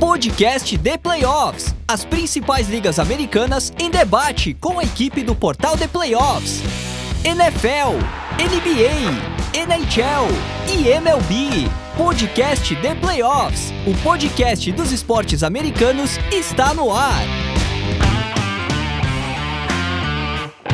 Podcast The Playoffs. As principais ligas americanas em debate com a equipe do portal The Playoffs. NFL, NBA, NHL e MLB. Podcast The Playoffs. O podcast dos esportes americanos está no ar.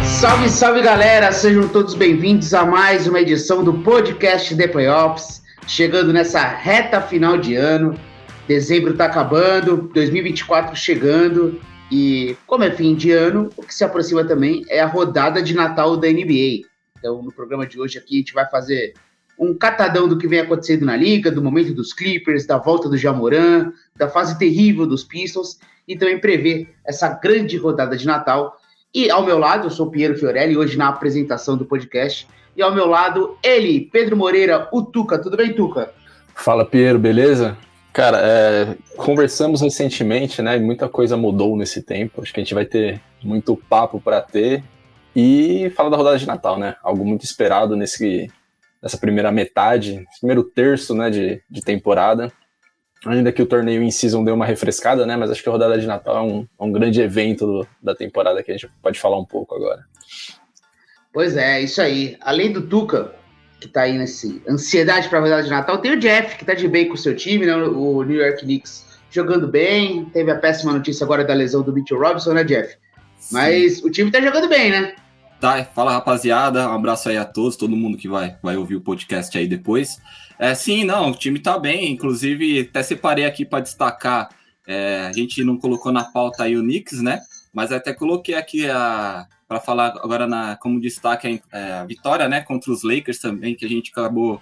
Salve, salve galera! Sejam todos bem-vindos a mais uma edição do podcast The Playoffs. Chegando nessa reta final de ano, dezembro está acabando, 2024 chegando, e como é fim de ano, o que se aproxima também é a rodada de Natal da NBA. Então, no programa de hoje aqui, a gente vai fazer um catadão do que vem acontecendo na liga, do momento dos Clippers, da volta do Jamoran, da fase terrível dos Pistons, e também prever essa grande rodada de Natal e ao meu lado, eu sou Piero Fiorelli, hoje na apresentação do podcast. E ao meu lado, ele, Pedro Moreira, o Tuca. Tudo bem, Tuca? Fala, Piero, beleza? Cara, é, conversamos recentemente, né? Muita coisa mudou nesse tempo. Acho que a gente vai ter muito papo para ter. E fala da rodada de Natal, né? Algo muito esperado nesse, nessa primeira metade, primeiro terço né, de, de temporada. Ainda que o torneio em season deu uma refrescada, né? Mas acho que a rodada de Natal é um, é um grande evento do, da temporada que a gente pode falar um pouco agora. Pois é, isso aí. Além do Tuca, que tá aí nesse ansiedade para a rodada de Natal, tem o Jeff, que tá de bem com o seu time, né? O New York Knicks jogando bem. Teve a péssima notícia agora da lesão do Mitchell Robinson, né, Jeff? Mas Sim. o time tá jogando bem, né? Tá, fala rapaziada, um abraço aí a todos, todo mundo que vai, vai ouvir o podcast aí depois. É, sim, não, o time tá bem, inclusive até separei aqui para destacar, é, a gente não colocou na pauta aí o Knicks, né? Mas até coloquei aqui a para falar agora na, como destaque a, é, a, vitória, né, contra os Lakers também, que a gente acabou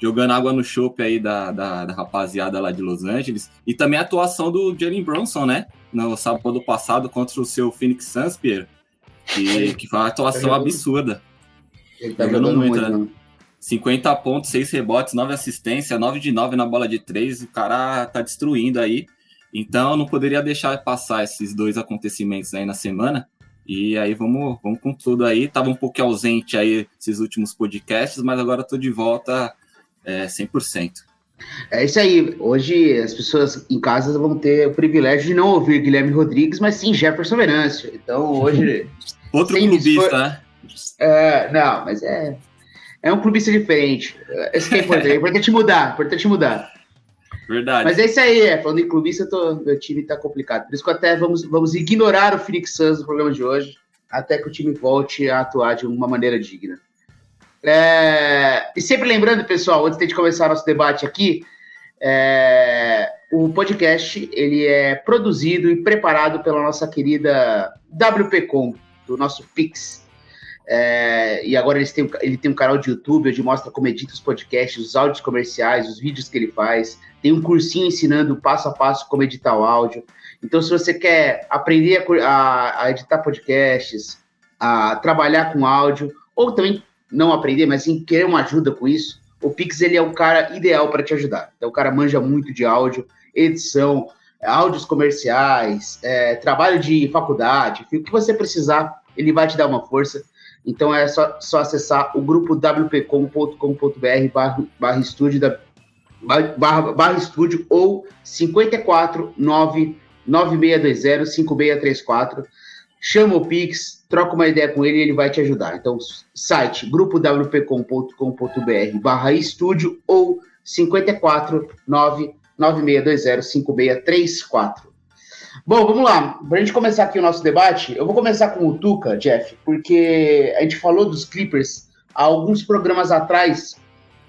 jogando água no chope aí da, da, da, rapaziada lá de Los Angeles. E também a atuação do Jalen Bronson, né? No sábado passado contra o seu Phoenix Suns, Pierre. Que, que foi uma atuação tá absurda. Ele tá jogando, jogando muito, muito né? 50 pontos, 6 rebotes, 9 assistências, 9 de 9 na bola de 3. O cara tá destruindo aí. Então, não poderia deixar passar esses dois acontecimentos aí na semana. E aí, vamos, vamos com tudo aí. Tava um pouco ausente aí esses últimos podcasts, mas agora tô de volta é, 100%. É isso aí. Hoje as pessoas em casa vão ter o privilégio de não ouvir Guilherme Rodrigues, mas sim Jefferson Venâncio. Então hoje. Outro clubista, né? É, não, mas é. É um clubista diferente. Esse que é importante. É importante mudar. É importante mudar. Verdade. Mas é isso aí, é. Falando em clubista, tô, meu time tá complicado. Por isso que até vamos, vamos ignorar o Phoenix Suns no programa de hoje, até que o time volte a atuar de uma maneira digna. É, e sempre lembrando, pessoal, antes de começar nosso debate aqui, é, o podcast ele é produzido e preparado pela nossa querida WPcom, do nosso Pix. É, e agora eles têm, ele tem um canal de YouTube onde mostra como edita os podcasts, os áudios comerciais, os vídeos que ele faz. Tem um cursinho ensinando passo a passo como editar o áudio. Então, se você quer aprender a, a editar podcasts, a trabalhar com áudio, ou também não aprender, mas sim querer uma ajuda com isso, o Pix ele é o cara ideal para te ajudar. Então, o cara manja muito de áudio, edição, áudios comerciais, é, trabalho de faculdade, o que você precisar, ele vai te dar uma força. Então é só, só acessar o grupo wpcom.com.br barra, estúdio barra, estúdio ou 54 9620 5634. Chama o Pix, troca uma ideia com ele e ele vai te ajudar. Então, site grupo wpcom.com.br barra estúdio ou 54 9620 5634. Bom, vamos lá. Para a gente começar aqui o nosso debate, eu vou começar com o Tuca, Jeff, porque a gente falou dos Clippers há alguns programas atrás,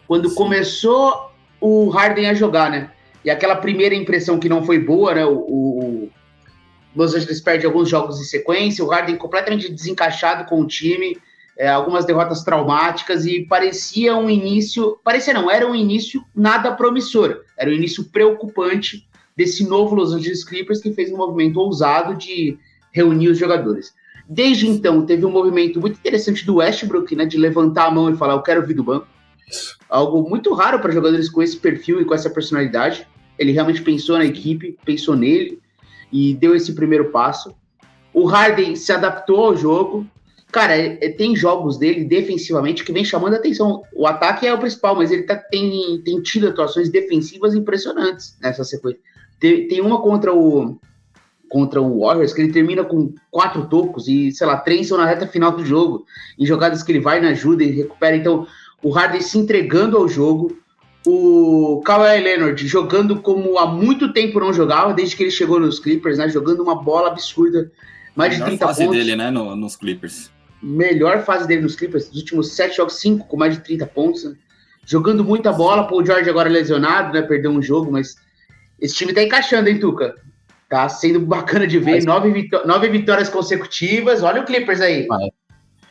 quando Sim. começou o Harden a jogar, né? E aquela primeira impressão que não foi boa, né? O, o Los Angeles perde alguns jogos em sequência, o Harden completamente desencaixado com o time, é, algumas derrotas traumáticas e parecia um início, parecia não, era um início nada promissor, era um início preocupante desse novo Los Angeles Clippers que fez um movimento ousado de reunir os jogadores. Desde então, teve um movimento muito interessante do Westbrook, né, de levantar a mão e falar: Eu quero vir do banco. Algo muito raro para jogadores com esse perfil e com essa personalidade. Ele realmente pensou na equipe, pensou nele e deu esse primeiro passo. O Harden se adaptou ao jogo. Cara, é, é, tem jogos dele defensivamente que vem chamando a atenção. O ataque é o principal, mas ele tá, tem, tem tido atuações defensivas impressionantes nessa sequência Tem, tem uma contra o contra o Warriors que ele termina com quatro tocos e, sei lá, três são na reta final do jogo, em jogadas que ele vai na ajuda e recupera. Então, o Harden se entregando ao jogo, o Kawhi Leonard jogando como há muito tempo não jogava, desde que ele chegou nos Clippers, né? Jogando uma bola absurda, mais de 30 fase pontos. dele, né, no, nos Clippers. Melhor fase dele nos Clippers, dos últimos sete jogos, cinco com mais de 30 pontos. Né? Jogando muita bola, Paul George agora lesionado, né? Perdeu um jogo, mas esse time tá encaixando, hein, Tuca? Tá sendo bacana de ver. Mas... Nove, vitó nove vitórias consecutivas. Olha o Clippers aí.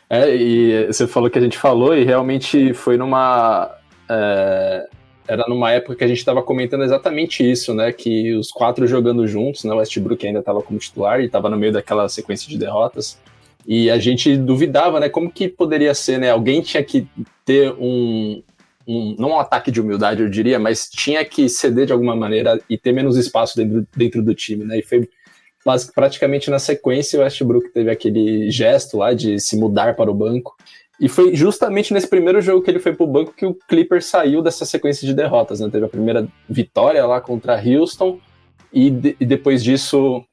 É, e você falou que a gente falou, e realmente foi numa. É, era numa época que a gente estava comentando exatamente isso, né? Que os quatro jogando juntos, né? O Westbrook ainda estava como titular e estava no meio daquela sequência de derrotas. E a gente duvidava, né? Como que poderia ser, né? Alguém tinha que ter um, um, não um ataque de humildade, eu diria, mas tinha que ceder de alguma maneira e ter menos espaço dentro, dentro do time, né? E foi praticamente na sequência o Westbrook teve aquele gesto lá de se mudar para o banco. E foi justamente nesse primeiro jogo que ele foi para o banco que o Clipper saiu dessa sequência de derrotas, né? Teve a primeira vitória lá contra Houston e, de, e depois disso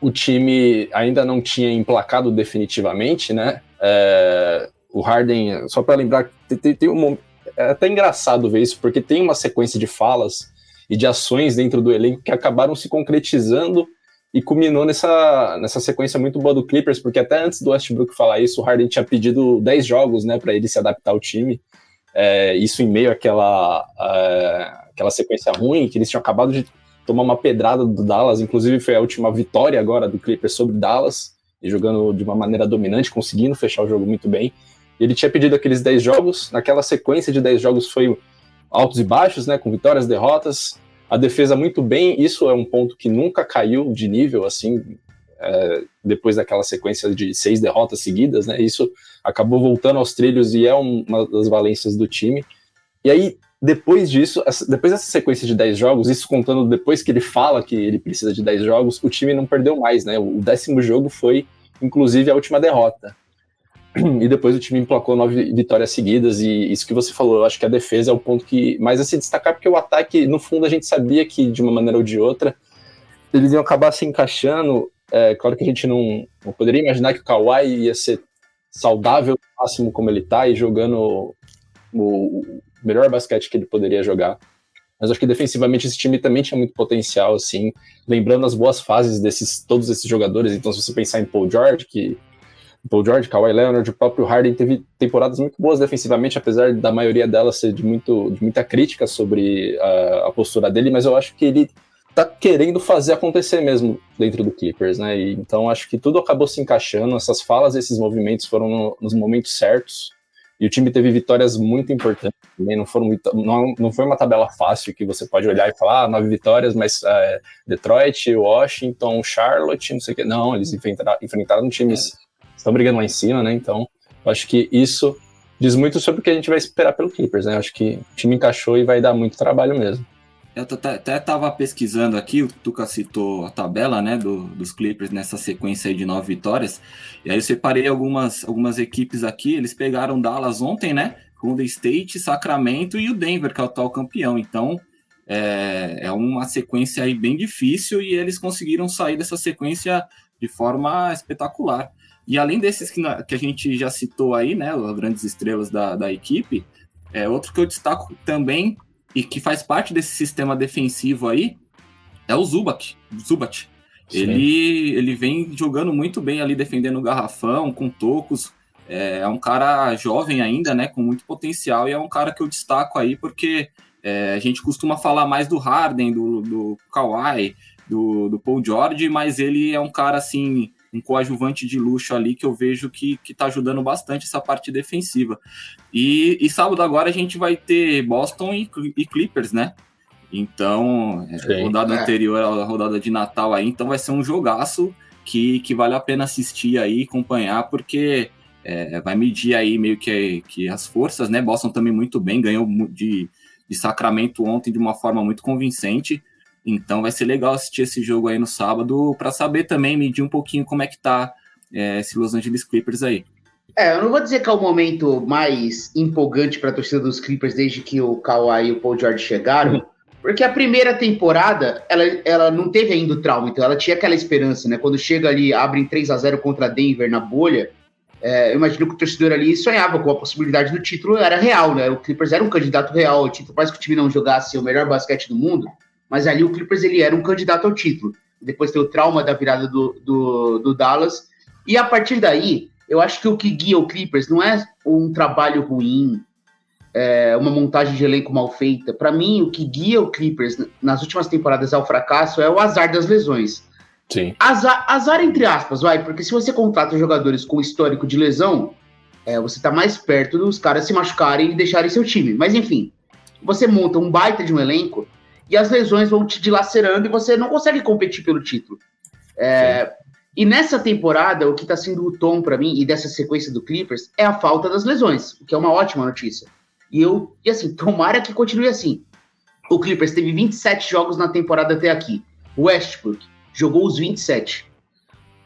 o time ainda não tinha emplacado definitivamente, né? É, o Harden, só para lembrar, tem, tem um, é até engraçado ver isso, porque tem uma sequência de falas e de ações dentro do elenco que acabaram se concretizando e culminou nessa, nessa sequência muito boa do Clippers, porque até antes do Westbrook falar isso, o Harden tinha pedido 10 jogos né, para ele se adaptar ao time. É, isso em meio àquela, é, àquela sequência ruim, que eles tinham acabado de tomar uma pedrada do Dallas, inclusive foi a última vitória agora do Clippers sobre Dallas, e jogando de uma maneira dominante, conseguindo fechar o jogo muito bem. Ele tinha pedido aqueles 10 jogos, naquela sequência de 10 jogos foi altos e baixos, né, com vitórias, derrotas, a defesa muito bem, isso é um ponto que nunca caiu de nível, assim, é, depois daquela sequência de seis derrotas seguidas, né, isso acabou voltando aos trilhos e é uma das valências do time. E aí, depois disso, depois dessa sequência de 10 jogos, isso contando depois que ele fala que ele precisa de 10 jogos, o time não perdeu mais, né, o décimo jogo foi, inclusive, a última derrota e depois o time emplacou nove vitórias seguidas, e isso que você falou, eu acho que a defesa é o ponto que mais a se destacar, porque o ataque, no fundo, a gente sabia que, de uma maneira ou de outra, eles iam acabar se encaixando. É, claro que a gente não, não poderia imaginar que o Kawhi ia ser saudável no máximo como ele tá, e jogando o, o melhor basquete que ele poderia jogar. Mas acho que defensivamente esse time também tinha muito potencial, assim, lembrando as boas fases desses todos esses jogadores. Então, se você pensar em Paul George, que Paul George, Kawhi Leonard, o próprio Harden teve temporadas muito boas defensivamente, apesar da maioria delas ser de, muito, de muita crítica sobre a, a, postura dele, mas eu acho que ele tá querendo fazer acontecer mesmo dentro do Clippers, né? E, então acho que tudo acabou se encaixando, essas falas, esses movimentos foram no, nos momentos certos. E o time teve vitórias muito importantes também, não, foram muito, não, não foi uma tabela fácil que você pode olhar e falar, ah, nove vitórias, mas é, Detroit, Washington, Charlotte, não sei o que. Não, eles enfrentaram, enfrentaram times estão brigando lá em cima, né? Então, acho que isso diz muito sobre o que a gente vai esperar pelo Clippers, né? Acho que o time encaixou e vai dar muito trabalho mesmo. Eu até estava pesquisando aqui, o Tuca citou a tabela né, do, dos Clippers nessa sequência de nove vitórias. E aí eu separei algumas, algumas equipes aqui. Eles pegaram Dallas ontem, né? Golden State, Sacramento e o Denver, que é o atual campeão. Então é, é uma sequência aí bem difícil e eles conseguiram sair dessa sequência de forma espetacular. E além desses que, que a gente já citou aí, né, as grandes estrelas da, da equipe, é outro que eu destaco também e que faz parte desse sistema defensivo aí é o Zubat. Zubat. Ele, ele vem jogando muito bem ali, defendendo o garrafão, com tocos. É, é, um cara jovem ainda, né, com muito potencial, e é um cara que eu destaco aí porque é, a gente costuma falar mais do Harden, do, do Kawhi, do, do Paul George, mas ele é um cara assim um coadjuvante de luxo ali que eu vejo que, que tá ajudando bastante essa parte defensiva. E, e sábado agora a gente vai ter Boston e, e Clippers, né? Então, é, Sim, rodada é. anterior à rodada de Natal aí, então vai ser um jogaço que, que vale a pena assistir aí, acompanhar, porque é, vai medir aí meio que, que as forças, né? Boston também muito bem, ganhou de, de Sacramento ontem de uma forma muito convincente. Então vai ser legal assistir esse jogo aí no sábado para saber também, medir um pouquinho como é que tá é, esse Los Angeles Clippers aí. É, eu não vou dizer que é o momento mais empolgante para a torcida dos Clippers desde que o Kawhi e o Paul George chegaram, Porque a primeira temporada, ela, ela não teve ainda o trauma, então ela tinha aquela esperança, né? Quando chega ali, abre em 3 a 0 contra Denver na bolha, é, eu imagino que o torcedor ali sonhava com a possibilidade do título, era real, né? O Clippers era um candidato real ao título, quase que o time não jogasse o melhor basquete do mundo, mas ali o Clippers ele era um candidato ao título. Depois tem o trauma da virada do, do, do Dallas, e a partir daí, eu acho que o que guia o Clippers não é um trabalho ruim, é, uma montagem de elenco mal feita. Para mim, o que guia o Clippers nas últimas temporadas ao fracasso é o azar das lesões. Sim. Azar, azar entre aspas, vai, porque se você contrata jogadores com histórico de lesão, é, você está mais perto dos caras se machucarem e deixarem seu time. Mas enfim, você monta um baita de um elenco e as lesões vão te dilacerando e você não consegue competir pelo título. É, e nessa temporada, o que está sendo o tom para mim e dessa sequência do Clippers é a falta das lesões, o que é uma ótima notícia. E eu, e assim, tomara que continue assim. O Clippers teve 27 jogos na temporada até aqui. Westbrook jogou os 27.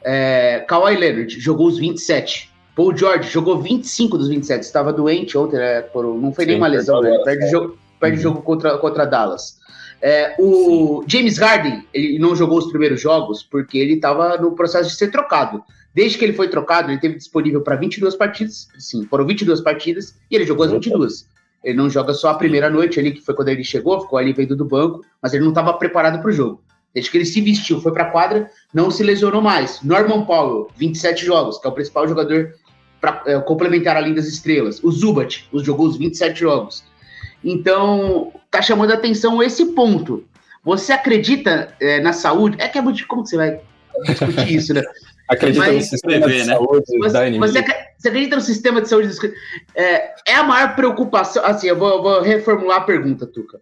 É, Kawhi Leonard jogou os 27. Paul George jogou 25 dos 27. Estava doente ontem, né, por, não foi nem uma lesão, né? Perde, jogo, perde uhum. jogo contra, contra Dallas. É, o Sim. James Harden, ele não jogou os primeiros jogos porque ele estava no processo de ser trocado. Desde que ele foi trocado, ele teve disponível para 22 partidas. Sim, foram 22 partidas e ele jogou as 22. Ele não joga só a primeira noite ali, que foi quando ele chegou, ficou ali vendo do banco, mas ele não estava preparado para o jogo. Desde que ele se vestiu, foi para a quadra, não se lesionou mais. Norman Powell, 27 jogos, que é o principal jogador para é, complementar a linha das estrelas. O Zubat, os jogou os 27 jogos. Então, tá chamando a atenção esse ponto. Você acredita é, na saúde? É que é muito. Como que você vai discutir isso, né? Acredita Mas, no sistema de né? saúde você, da NBA. Você, você, acredita no sistema de saúde dos é, é a maior preocupação. Assim, eu vou, eu vou reformular a pergunta, Tuca.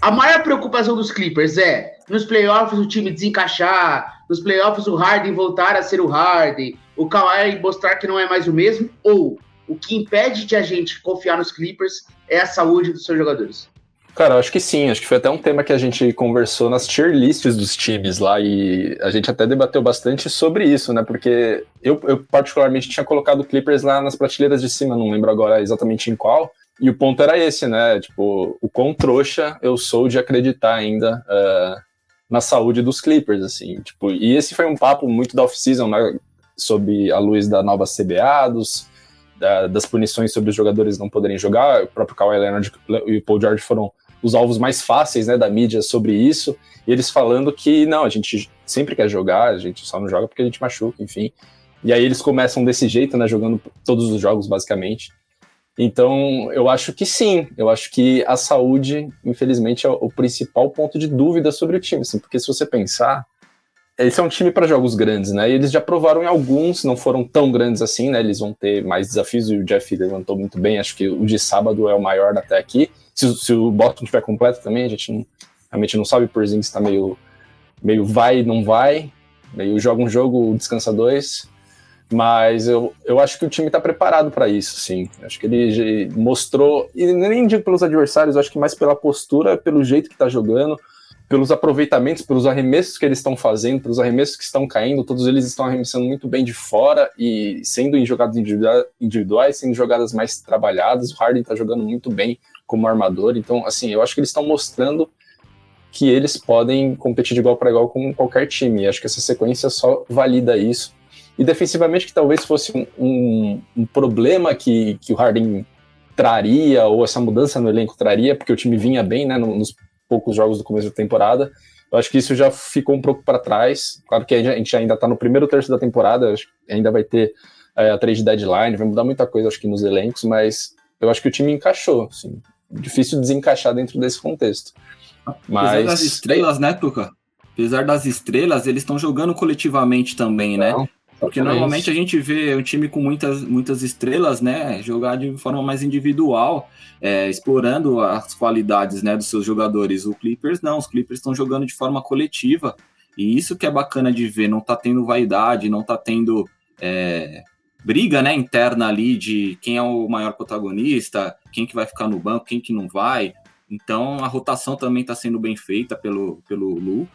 A maior preocupação dos Clippers é nos playoffs o time desencaixar, nos playoffs o Harden voltar a ser o Harden, o Kawhi mostrar que não é mais o mesmo, ou o que impede de a gente confiar nos Clippers é a saúde dos seus jogadores? Cara, acho que sim. Acho que foi até um tema que a gente conversou nas tier lists dos times lá e a gente até debateu bastante sobre isso, né? Porque eu, eu particularmente tinha colocado Clippers lá nas prateleiras de cima, não lembro agora exatamente em qual. E o ponto era esse, né? Tipo, o quão trouxa eu sou de acreditar ainda uh, na saúde dos Clippers, assim. Tipo, e esse foi um papo muito da off-season, né? Sob a luz da nova CBA, dos, da, das punições sobre os jogadores não poderem jogar. O próprio Kawhi Leonard e o Paul George foram os alvos mais fáceis né, da mídia sobre isso, e eles falando que não, a gente sempre quer jogar, a gente só não joga porque a gente machuca, enfim. E aí eles começam desse jeito, né, jogando todos os jogos basicamente. Então, eu acho que sim, eu acho que a saúde, infelizmente, é o principal ponto de dúvida sobre o time, assim, porque se você pensar, esse é um time para jogos grandes, né? E eles já provaram em alguns, não foram tão grandes assim, né? Eles vão ter mais desafios e o Jeff levantou muito bem. Acho que o de sábado é o maior até aqui. Se, se o Boston estiver completo também, a gente não, realmente não sabe. O Porzingis está meio, meio vai não vai, meio joga um jogo, descansa dois. Mas eu, eu acho que o time está preparado para isso, sim. Acho que ele mostrou, e nem digo pelos adversários, acho que mais pela postura, pelo jeito que está jogando pelos aproveitamentos, pelos arremessos que eles estão fazendo, pelos arremessos que estão caindo, todos eles estão arremessando muito bem de fora e sendo em jogadas individuais, sendo jogadas mais trabalhadas. O Harden está jogando muito bem como armador, então, assim, eu acho que eles estão mostrando que eles podem competir de igual para igual com qualquer time. E acho que essa sequência só valida isso. E defensivamente, que talvez fosse um, um, um problema que, que o Harden traria, ou essa mudança no elenco traria, porque o time vinha bem né, nos poucos jogos do começo da temporada. Eu acho que isso já ficou um pouco para trás. Claro que a gente ainda está no primeiro terço da temporada, ainda vai ter é, a trade deadline, vai mudar muita coisa, acho que nos elencos, mas eu acho que o time encaixou. Assim, difícil desencaixar dentro desse contexto. Mas... Apesar das estrelas, né, Tuca? Apesar das estrelas, eles estão jogando coletivamente também, né? Porque normalmente a gente vê um time com muitas, muitas estrelas, né, jogar de forma mais individual é, explorando as qualidades né, dos seus jogadores. O Clippers não, os Clippers estão jogando de forma coletiva. E isso que é bacana de ver, não tá tendo vaidade, não tá tendo é, briga né, interna ali de quem é o maior protagonista, quem que vai ficar no banco, quem que não vai. Então a rotação também está sendo bem feita pelo, pelo Lu.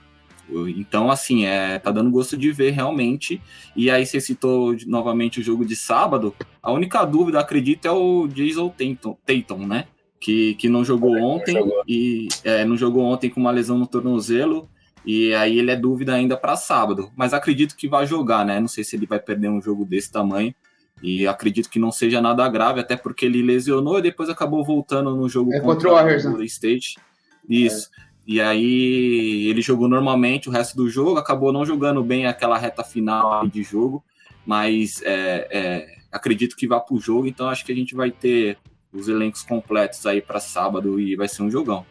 Então, assim, é, tá dando gosto de ver realmente. E aí, você citou novamente o jogo de sábado. A única dúvida, acredito, é o Jason Tatum, Tatum né? que, que não jogou ontem jogou. e é, não jogou ontem com uma lesão no tornozelo e aí ele é dúvida ainda para sábado, mas acredito que vai jogar, né? Não sei se ele vai perder um jogo desse tamanho. E acredito que não seja nada grave, até porque ele lesionou e depois acabou voltando no jogo é contra, o Warriors, né? State. Isso. É. E aí ele jogou normalmente o resto do jogo, acabou não jogando bem aquela reta final de jogo, mas é, é, acredito que vá para o jogo, então acho que a gente vai ter os elencos completos aí para sábado e vai ser um jogão.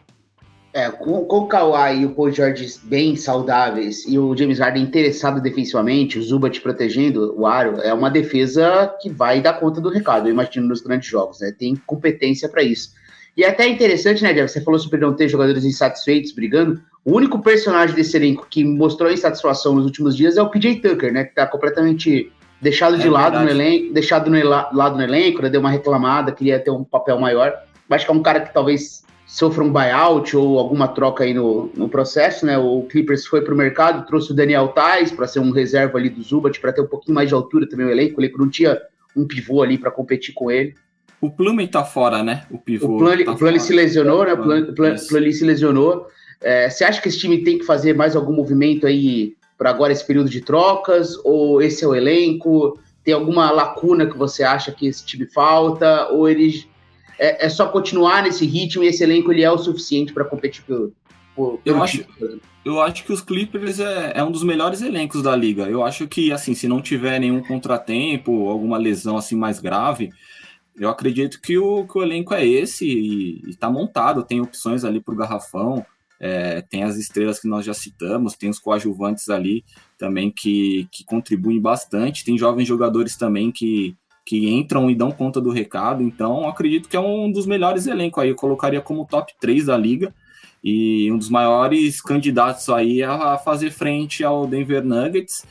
É, com, com o Kawhi e o Paul George bem saudáveis e o James Harden interessado defensivamente, o Zubat protegendo o aro, é uma defesa que vai dar conta do recado, eu imagino, nos grandes jogos, né? Tem competência para isso. E é até interessante, né, Jeff? Você falou sobre não ter jogadores insatisfeitos brigando. O único personagem desse elenco que mostrou insatisfação nos últimos dias é o PJ Tucker, né? Que tá completamente deixado de é lado no elenco, deixado no lado no elenco, né, deu uma reclamada, queria ter um papel maior. Acho que é um cara que talvez sofra um buyout ou alguma troca aí no, no processo, né? O Clippers foi para o mercado, trouxe o Daniel Tais para ser um reserva ali do Zubat, para ter um pouquinho mais de altura também o elenco. O elenco não tinha um pivô ali para competir com ele. O Plumlee tá fora, né? O pivô. O Plumlee, tá se lesionou, né? O Plumlee se lesionou. É, você acha que esse time tem que fazer mais algum movimento aí para agora esse período de trocas? Ou esse é o elenco? Tem alguma lacuna que você acha que esse time falta? Ou eles é, é só continuar nesse ritmo e esse elenco ele é o suficiente para competir pelo, pelo eu acho, eu acho que os Clippers é, é, um dos melhores elencos da liga. Eu acho que, assim, se não tiver nenhum contratempo, alguma lesão assim mais grave, eu acredito que o, que o elenco é esse e, está montado. Tem opções ali para o garrafão, é, tem as estrelas que nós já citamos, tem os coadjuvantes ali também que, que contribuem bastante. Tem jovens jogadores também que, que entram e dão conta do recado. Então, acredito que é um dos melhores elencos aí. Eu colocaria como top 3 da liga e um dos maiores candidatos aí a fazer frente ao Denver Nuggets.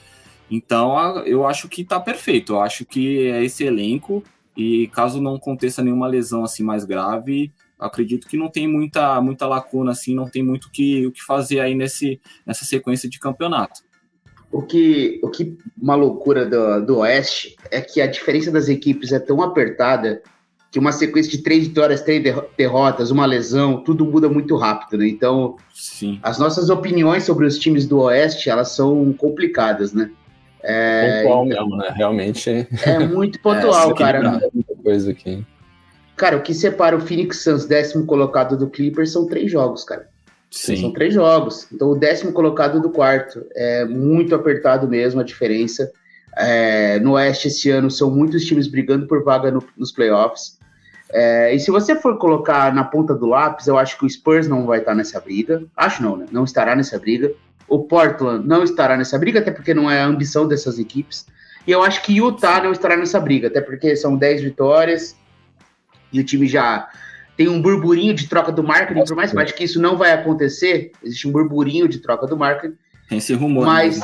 Então, eu acho que tá perfeito. Eu acho que é esse elenco e caso não aconteça nenhuma lesão assim mais grave, acredito que não tem muita muita lacuna assim, não tem muito que, o que fazer aí nesse nessa sequência de campeonato. O que, o que uma loucura do, do Oeste é que a diferença das equipes é tão apertada que uma sequência de três vitórias, três derrotas, uma lesão, tudo muda muito rápido, né? Então, Sim. as nossas opiniões sobre os times do Oeste, elas são complicadas, né? É, pontual mesmo, né? Realmente. É muito pontual, é, cara. Coisa aqui. Cara, o que separa o Phoenix Suns, décimo colocado do Clippers, são três jogos, cara. Sim. São três jogos. Então, o décimo colocado do quarto. É muito apertado mesmo a diferença. É, no Oeste, esse ano, são muitos times brigando por vaga no, nos playoffs. É, e se você for colocar na ponta do lápis, eu acho que o Spurs não vai estar nessa briga. Acho não, né? Não estará nessa briga. O Portland não estará nessa briga, até porque não é a ambição dessas equipes. E eu acho que Utah não estará nessa briga, até porque são 10 vitórias e o time já tem um burburinho de troca do marketing, por mais que eu acho que isso não vai acontecer, existe um burburinho de troca do marketing. Tem esse rumor. Mas.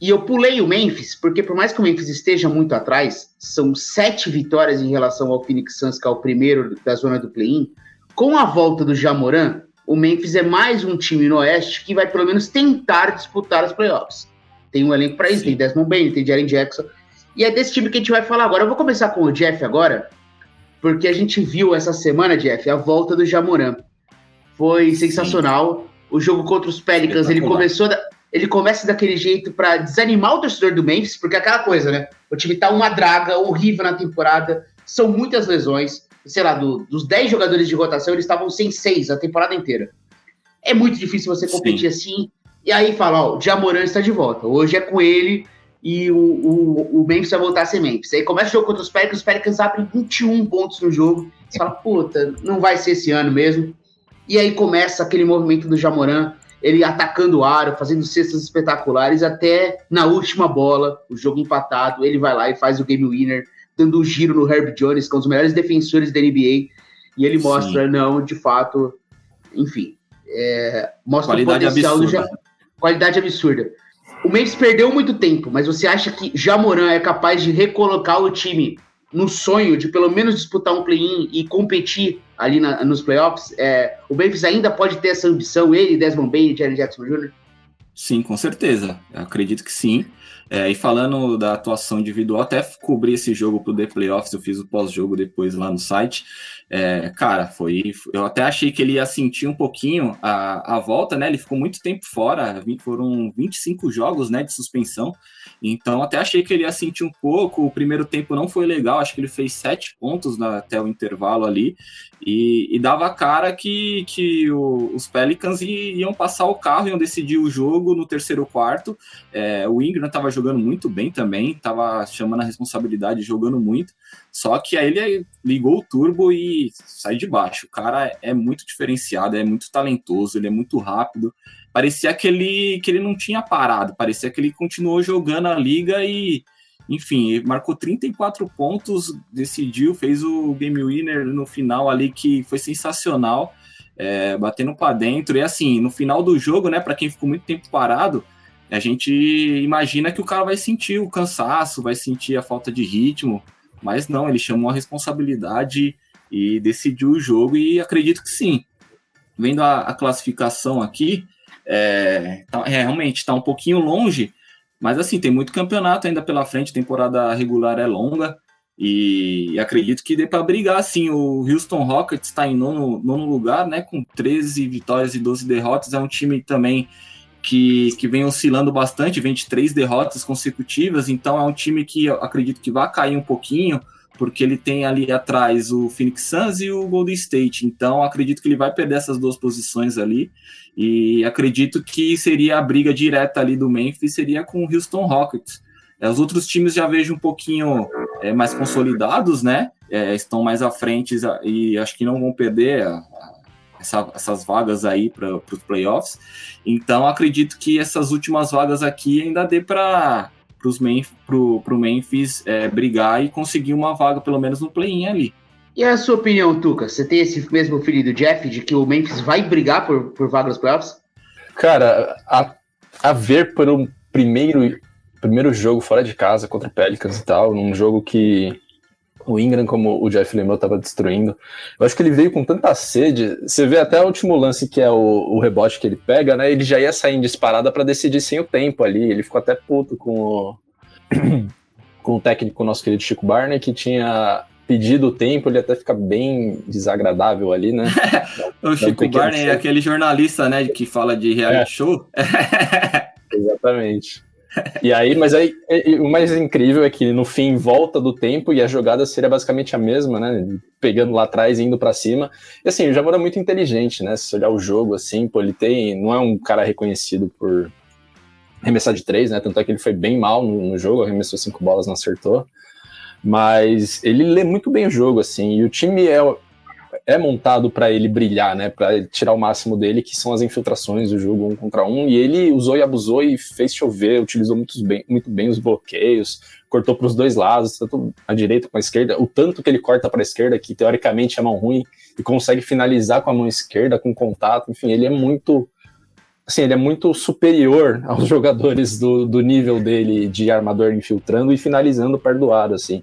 E eu pulei o Memphis, porque por mais que o Memphis esteja muito atrás, são sete vitórias em relação ao Phoenix Suns, que é o primeiro da zona do play-in. Com a volta do Jamoran, o Memphis é mais um time no Oeste que vai pelo menos tentar disputar os playoffs. Tem um elenco para isso, Sim. tem Desmond Bain, tem Jaren Jackson. E é desse time que a gente vai falar agora. Eu vou começar com o Jeff agora, porque a gente viu essa semana, Jeff, a volta do Jamoran. Foi Sim. sensacional. O jogo contra os Pelicans, ele começou da, ele começa daquele jeito para desanimar o torcedor do Memphis, porque é aquela coisa, né? O time tá uma draga horrível na temporada, são muitas lesões sei lá, do, dos 10 jogadores de rotação, eles estavam sem 6 a temporada inteira. É muito difícil você competir Sim. assim. E aí fala, ó, o Jamoran está de volta. Hoje é com ele e o, o, o Memphis vai voltar a ser Memphis. Aí começa o jogo contra os Pelicans, os Pelicans abrem 21 pontos no jogo. Você fala, puta, não vai ser esse ano mesmo. E aí começa aquele movimento do Jamoran, ele atacando o aro, fazendo cestas espetaculares, até na última bola, o jogo empatado, ele vai lá e faz o game winner dando um giro no Herb Jones, que é um dos melhores defensores da NBA, e ele mostra, Sim. não, de fato, enfim, é, mostra qualidade o potencial absurda. do qualidade absurda. O Memphis perdeu muito tempo, mas você acha que Jamoran é capaz de recolocar o time no sonho de pelo menos disputar um play-in e competir ali na, nos playoffs? É, o Memphis ainda pode ter essa ambição, ele, Desmond Bain e Jerry Jackson Jr.? Sim, com certeza. Eu acredito que sim. É, e falando da atuação individual, até cobri esse jogo pro The Playoffs, eu fiz o pós-jogo depois lá no site. É, cara, foi. Eu até achei que ele ia sentir um pouquinho a, a volta, né? Ele ficou muito tempo fora, foram 25 jogos né, de suspensão. Então, até achei que ele ia sentir um pouco. O primeiro tempo não foi legal, acho que ele fez sete pontos na, até o intervalo ali. E, e dava cara que, que o, os Pelicans iam passar o carro, iam decidir o jogo no terceiro quarto. É, o Ingram estava jogando muito bem também, estava chamando a responsabilidade, jogando muito. Só que aí ele ligou o turbo e sai de baixo. O cara é muito diferenciado, é muito talentoso, ele é muito rápido. Parecia que ele, que ele não tinha parado, parecia que ele continuou jogando a liga e, enfim, marcou 34 pontos, decidiu, fez o game winner no final ali que foi sensacional, é, batendo para dentro. E assim, no final do jogo, né, para quem ficou muito tempo parado, a gente imagina que o cara vai sentir o cansaço, vai sentir a falta de ritmo. Mas não, ele chamou a responsabilidade e decidiu o jogo, e acredito que sim. Vendo a, a classificação aqui, é, tá, é, realmente está um pouquinho longe, mas assim, tem muito campeonato ainda pela frente, temporada regular é longa, e, acredito que dê para brigar, assim, o Houston Rockets está em nono, nono lugar, né, com 13 vitórias e 12 derrotas, é um time também que, que vem oscilando bastante, vem de três derrotas consecutivas, então é um time que acredito que vai cair um pouquinho, porque ele tem ali atrás o Phoenix Suns e o Golden State, então acredito que ele vai perder essas duas posições ali, e acredito que seria a briga direta ali do Memphis, seria com o Houston Rockets. É, os outros times já vejo um pouquinho é, mais consolidados, né? É, estão mais à frente e acho que não vão perder a, essa, essas vagas aí para os playoffs. Então acredito que essas últimas vagas aqui ainda dê para o Memphis é, brigar e conseguir uma vaga, pelo menos no play-in ali. E a sua opinião, Tuca? Você tem esse mesmo filho do Jeff de que o Memphis vai brigar por, por vaga nos playoffs? Cara, a, a ver por um primeiro, primeiro jogo fora de casa contra o Pelicans e tal, num jogo que o Ingram, como o Jeff lembrou, estava destruindo. Eu acho que ele veio com tanta sede. Você vê até o último lance, que é o, o rebote que ele pega, né? Ele já ia sair em disparada para decidir sem o tempo ali. Ele ficou até puto com o, com o técnico nosso querido Chico Barney, que tinha pedido o tempo, ele até fica bem desagradável ali, né? o Chico Barney é aquele jornalista, né, que fala de reality é. show. Exatamente. E aí, mas aí o mais incrível é que no fim volta do tempo e a jogada seria basicamente a mesma, né? Pegando lá atrás e indo para cima. E assim, o Jamor é muito inteligente, né? Se olhar o jogo assim, pô, ele tem. Não é um cara reconhecido por arremessar de três, né? Tanto é que ele foi bem mal no, no jogo, arremessou cinco bolas, não acertou. Mas ele lê muito bem o jogo, assim, e o time é, é montado para ele brilhar, né? Para tirar o máximo dele, que são as infiltrações do jogo um contra um. E ele usou e abusou e fez chover, utilizou muito bem, muito bem os bloqueios, cortou para os dois lados, tanto a direita com a esquerda. O tanto que ele corta para a esquerda, que teoricamente é mão ruim, e consegue finalizar com a mão esquerda, com contato. Enfim, ele é muito. Assim, ele é muito superior aos jogadores do, do nível dele de armador infiltrando e finalizando perdoado, assim.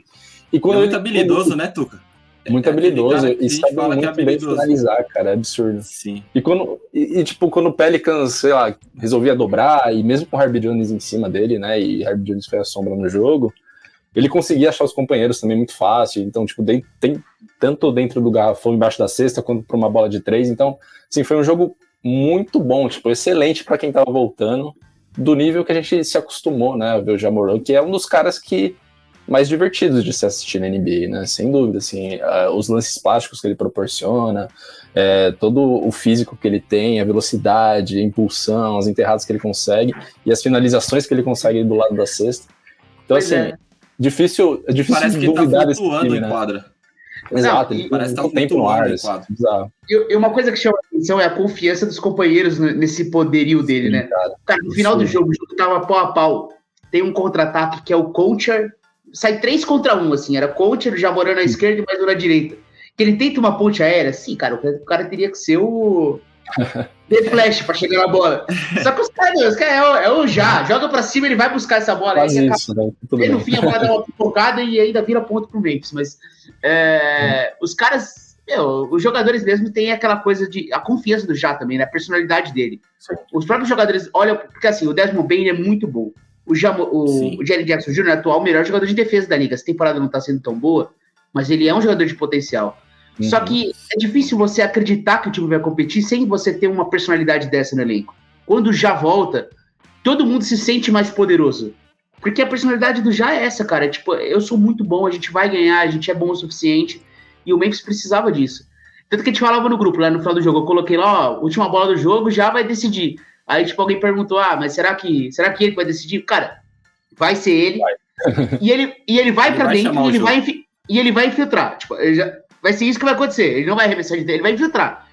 E quando é muito ele, habilidoso, né, Tuca? Muito é, habilidoso e sabe é muito é bem finalizar, cara, é absurdo. Sim. E quando, e, e, tipo, quando o Pelicans, sei lá, resolvia dobrar, e mesmo com o Harvey Jones em cima dele, né, e Harvey Jones foi a sombra no jogo, ele conseguia achar os companheiros também muito fácil, então, tipo, tem, tem tanto dentro do garrafão, embaixo da cesta, quanto para uma bola de três, então, assim, foi um jogo muito bom, tipo, excelente para quem tava voltando, do nível que a gente se acostumou, né, a ver o Jamoran, que é um dos caras que mais divertidos de se assistir na NBA, né? Sem dúvida, assim, uh, os lances plásticos que ele proporciona, é, todo o físico que ele tem, a velocidade, a impulsão, as enterradas que ele consegue e as finalizações que ele consegue do lado da cesta. Então, pois assim, é. difícil, é difícil Parece que tá duvidar desse time, né? quadra. Exato, Não, parece que tá tempo no ar. Assim, e, uma coisa que chama a atenção é a confiança dos companheiros nesse poderio dele, Sim, né? Cara, cara no final Sim. do jogo, o jogo tava pau a pau. Tem um contra-ataque que é o Concher sai três contra um, assim. Era coach, já morando à esquerda e mais um na direita. Que ele tenta uma ponte aérea, sim, cara, o cara teria que ser o. The Flash pra chegar na bola. Só que os caras, os caras é, o, é o já, joga pra cima, ele vai buscar essa bola. Faz aí, isso, acaba, né? no fim a bola dá uma pipocada e ainda vira ponto pro Memphis. Mas é, os caras meu, os jogadores mesmo têm aquela coisa de. a confiança do Já também, né? A personalidade dele. Sim. Os próprios jogadores olham. Porque assim, o Desmond Bain é muito bom. O, Jamo, o, o Jerry Jackson Jr. é atual o melhor jogador de defesa da liga. Essa temporada não tá sendo tão boa, mas ele é um jogador de potencial. Uhum. Só que é difícil você acreditar que o time vai competir sem você ter uma personalidade dessa no elenco. Quando já volta, todo mundo se sente mais poderoso. Porque a personalidade do já é essa, cara. Tipo, eu sou muito bom, a gente vai ganhar, a gente é bom o suficiente. E o Memphis precisava disso. Tanto que a gente falava no grupo, lá no final do jogo, eu coloquei lá, ó, última bola do jogo, já vai decidir. Aí, tipo, alguém perguntou, ah, mas será que, será que ele vai decidir? Cara, vai ser ele. Vai. E ele, e ele vai vai dentro e ele vai, e ele vai infiltrar. Tipo, já, vai ser isso que vai acontecer. Ele não vai arremessar de dentro, ele vai infiltrar.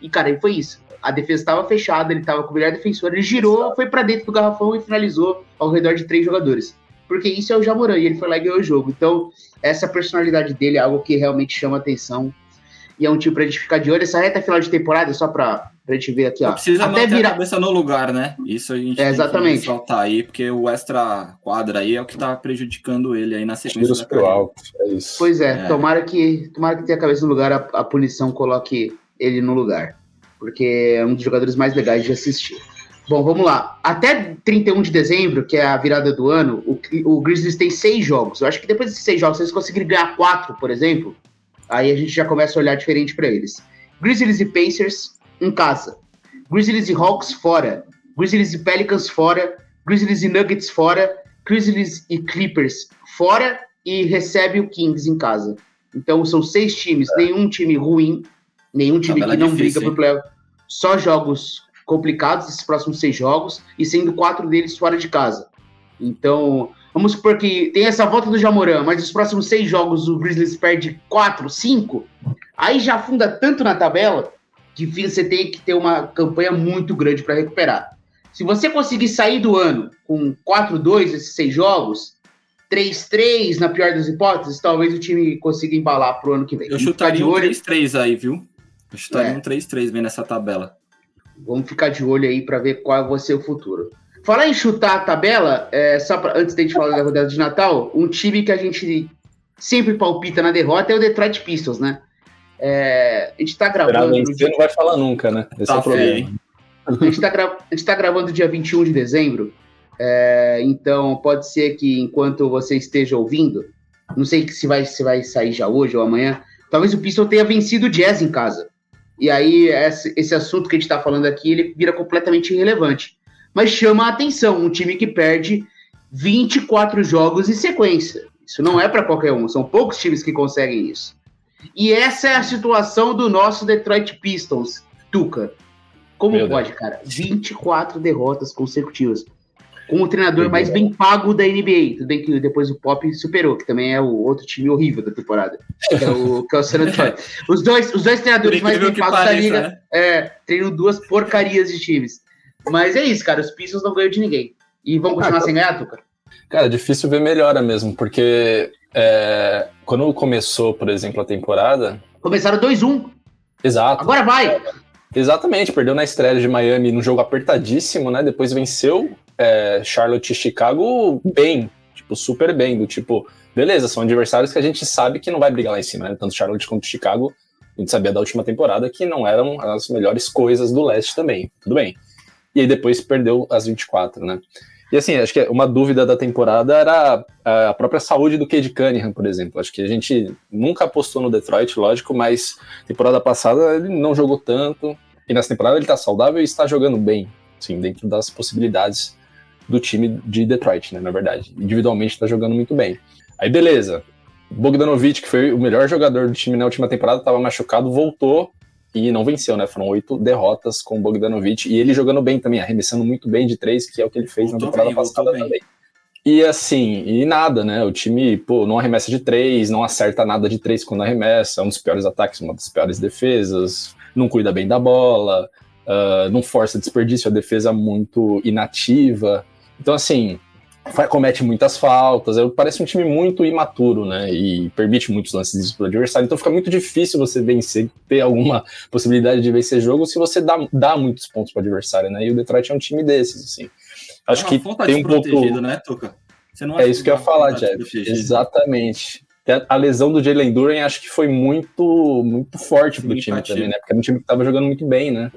E, cara, e foi isso. A defesa estava fechada, ele estava com o melhor defensor, ele girou, foi para dentro do garrafão e finalizou ao redor de três jogadores. Porque isso é o Jamoran, e ele foi lá e ganhou o jogo. Então, essa personalidade dele é algo que realmente chama atenção. E é um time pra gente ficar de olho. Essa reta final de temporada, só pra, pra gente ver aqui, ó. Precisa Até manter virar... a cabeça no lugar, né? Isso a gente é, exatamente. tem que saltar aí, porque o extra quadra aí é o que tá prejudicando ele aí na sequência da pro alto, é isso. Pois é, é, Tomara, que, tomara que tenha a cabeça no lugar, a, a punição coloque ele no lugar. Porque é um dos jogadores mais legais de assistir. Bom, vamos lá. Até 31 de dezembro, que é a virada do ano, o, o Grizzlies tem seis jogos. Eu acho que depois desses seis jogos, se eles conseguirem ganhar quatro, por exemplo, aí a gente já começa a olhar diferente para eles. Grizzlies e Pacers em casa. Grizzlies e Hawks fora. Grizzlies e Pelicans fora. Grizzlies e Nuggets fora. Grizzlies e Clippers fora. E recebe o Kings em casa. Então são seis times, nenhum time ruim, nenhum time que não difícil, briga pro playoff. Só jogos complicados esses próximos seis jogos, e sendo quatro deles fora de casa. Então, vamos supor que tem essa volta do Jamoran, mas os próximos seis jogos o Grizzlies perde quatro, cinco, aí já afunda tanto na tabela que você tem que ter uma campanha muito grande para recuperar. Se você conseguir sair do ano com 4-2 esses seis jogos, 3-3 na pior das hipóteses, talvez o time consiga embalar para o ano que vem. Eu chutaria um 3-3 aí, viu? Eu chutaria é. um 3-3 bem nessa tabela. Vamos ficar de olho aí para ver qual vai ser o futuro. Falar em chutar a tabela, é, só pra, antes de a gente falar da rodada de Natal, um time que a gente sempre palpita na derrota é o Detroit Pistons, né? É, a gente tá gravando. Vencer, dia... não vai falar nunca, né? Esse tá é o problema. A gente, tá gra... a gente tá gravando dia 21 de dezembro, é, então pode ser que enquanto você esteja ouvindo, não sei se vai, se vai sair já hoje ou amanhã, talvez o Pistons tenha vencido o Jazz em casa. E aí, esse, esse assunto que a gente está falando aqui, ele vira completamente irrelevante. Mas chama a atenção, um time que perde 24 jogos em sequência. Isso não é para qualquer um, são poucos times que conseguem isso. E essa é a situação do nosso Detroit Pistons, Tuca. Como Meu pode, Deus. cara? 24 derrotas consecutivas com o treinador mais bem pago da NBA. Tudo bem que depois o Pop superou, que também é o outro time horrível da temporada. Que é o, que é o San Antonio. Os dois, os dois treinadores mais bem pagos da liga né? é, treinam duas porcarias de times. Mas é isso, cara. Os Pistons não ganham de ninguém. E vão continuar ah, sem ganhar, Tuca? Cara, difícil ver melhora mesmo, porque é, quando começou, por exemplo, a temporada. Começaram 2-1. Exato. Agora vai! Exatamente, perdeu na estreia de Miami num jogo apertadíssimo, né? Depois venceu é, Charlotte e Chicago bem, tipo, super bem, do tipo, beleza, são adversários que a gente sabe que não vai brigar lá em cima, né? Tanto Charlotte quanto Chicago, a gente sabia da última temporada que não eram as melhores coisas do leste também, tudo bem. E aí depois perdeu as 24, né? E assim, acho que uma dúvida da temporada era a própria saúde do Cade Cunningham, por exemplo. Acho que a gente nunca apostou no Detroit, lógico, mas temporada passada ele não jogou tanto. E nessa temporada ele tá saudável e está jogando bem, sim, dentro das possibilidades do time de Detroit, né, na verdade. Individualmente está jogando muito bem. Aí beleza, Bogdanovich, que foi o melhor jogador do time na última temporada, estava machucado, voltou e não venceu, né? Foram oito derrotas com o Bogdanovich e ele jogando bem também, arremessando muito bem de três, que é o que ele fez voltou na temporada bem, passada também. E assim, e nada, né? O time, pô, não arremessa de três, não acerta nada de três quando arremessa, é um dos piores ataques, uma das piores defesas, não cuida bem da bola, uh, não força desperdício, a defesa muito inativa. Então, assim, comete muitas faltas, parece um time muito imaturo, né? E permite muitos lances para o adversário. Então fica muito difícil você vencer, ter alguma possibilidade de vencer jogo se você dá, dá muitos pontos para o adversário, né? E o Detroit é um time desses, assim. Acho é que tem um pouco. Né, Tuca? é isso que eu ia falar, Jeff. Exatamente. a lesão do Jalen Duran acho que foi muito, muito forte pro time também, né? Porque era um time que tava jogando muito bem, né?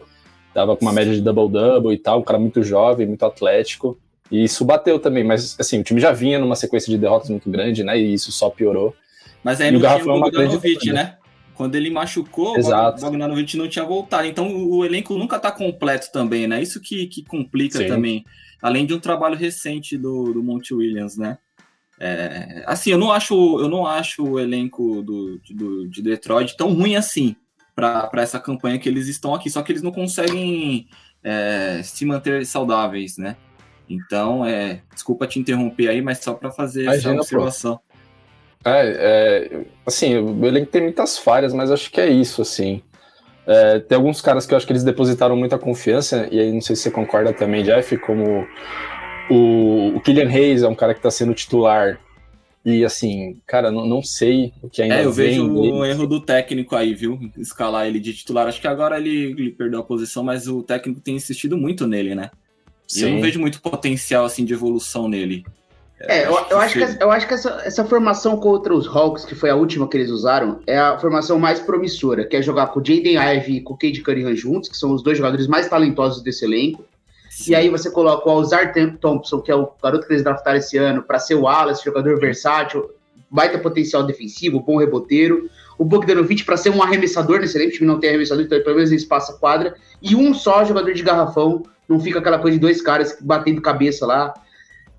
Tava com uma média de double-double e tal, um cara muito jovem, muito atlético. E isso bateu também, mas assim, o time já vinha numa sequência de derrotas muito grande, né? E isso só piorou. Mas aí E o Garrafão tinha é o Bogdanovic, né? Quando ele machucou, Exato. o Bogdanovic não tinha voltado. Então o o elenco nunca tá completo também, né? Isso que, que complica Sim. também. Além de um trabalho recente do, do Monte Williams, né? É, assim, eu não acho, eu não acho o elenco do, do, de Detroit tão ruim assim para essa campanha que eles estão aqui, só que eles não conseguem é, se manter saudáveis, né? Então, é, desculpa te interromper aí, mas só para fazer essa Imagina, pô. observação. É, é, assim, o elenco tem muitas falhas, mas acho que é isso, assim. É, tem alguns caras que eu acho que eles depositaram muita confiança, e aí não sei se você concorda também, Jeff, como o, o Killian Hayes é um cara que tá sendo titular, e assim, cara, não, não sei o que ainda É, eu vejo dele. o erro do técnico aí, viu? Escalar ele de titular. Acho que agora ele, ele perdeu a posição, mas o técnico tem insistido muito nele, né? E eu Sim. não vejo muito potencial assim de evolução nele. É, eu, eu acho que, eu acho que essa, essa formação contra os Hawks, que foi a última que eles usaram, é a formação mais promissora, que é jogar com o Jaden Ivey e com o Cade Cunningham juntos, que são os dois jogadores mais talentosos desse elenco. E aí você coloca o Alzar Thompson, que é o garoto que eles draftaram esse ano, para ser o Wallace, jogador versátil, baita potencial defensivo, bom reboteiro. O Bogdanovic para ser um arremessador nesse elenco, o time não tem arremessador, então pelo menos ele passa a quadra. E um só jogador de garrafão, não fica aquela coisa de dois caras batendo cabeça lá.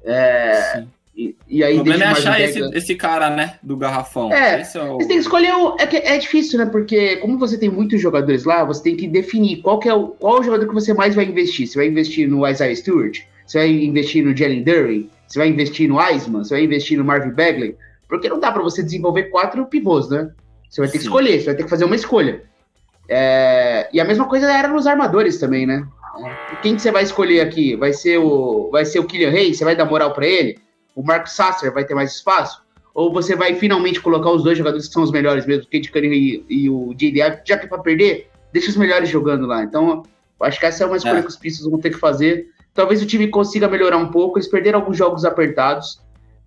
É, e, e aí O problema é achar esse, esse cara, né? Do garrafão. É, Esse é o... Você tem que escolher o. É, que é difícil, né? Porque como você tem muitos jogadores lá, você tem que definir qual que é o, qual o jogador que você mais vai investir. Você vai investir no Isaiah Stewart? Você vai investir no Jalen Dury? Você vai investir no Eisman? Você vai investir no Marvin Bagley? Porque não dá pra você desenvolver quatro pivôs, né? Você vai ter que Sim. escolher, você vai ter que fazer uma escolha. É, E a mesma coisa era nos armadores também, né? Quem que você vai escolher aqui? Vai ser o, vai ser o Killian Hayes? Você vai dar moral pra ele? O Marcos Sasser vai ter mais espaço? Ou você vai finalmente colocar os dois jogadores que são os melhores mesmo, o Kate Cunningham e, e o JD, já que é pra perder, deixa os melhores jogando lá. Então, acho que essa é uma escolha É. que os Pistons vão ter que fazer. Talvez o time consiga melhorar um pouco. Eles perderam alguns jogos apertados.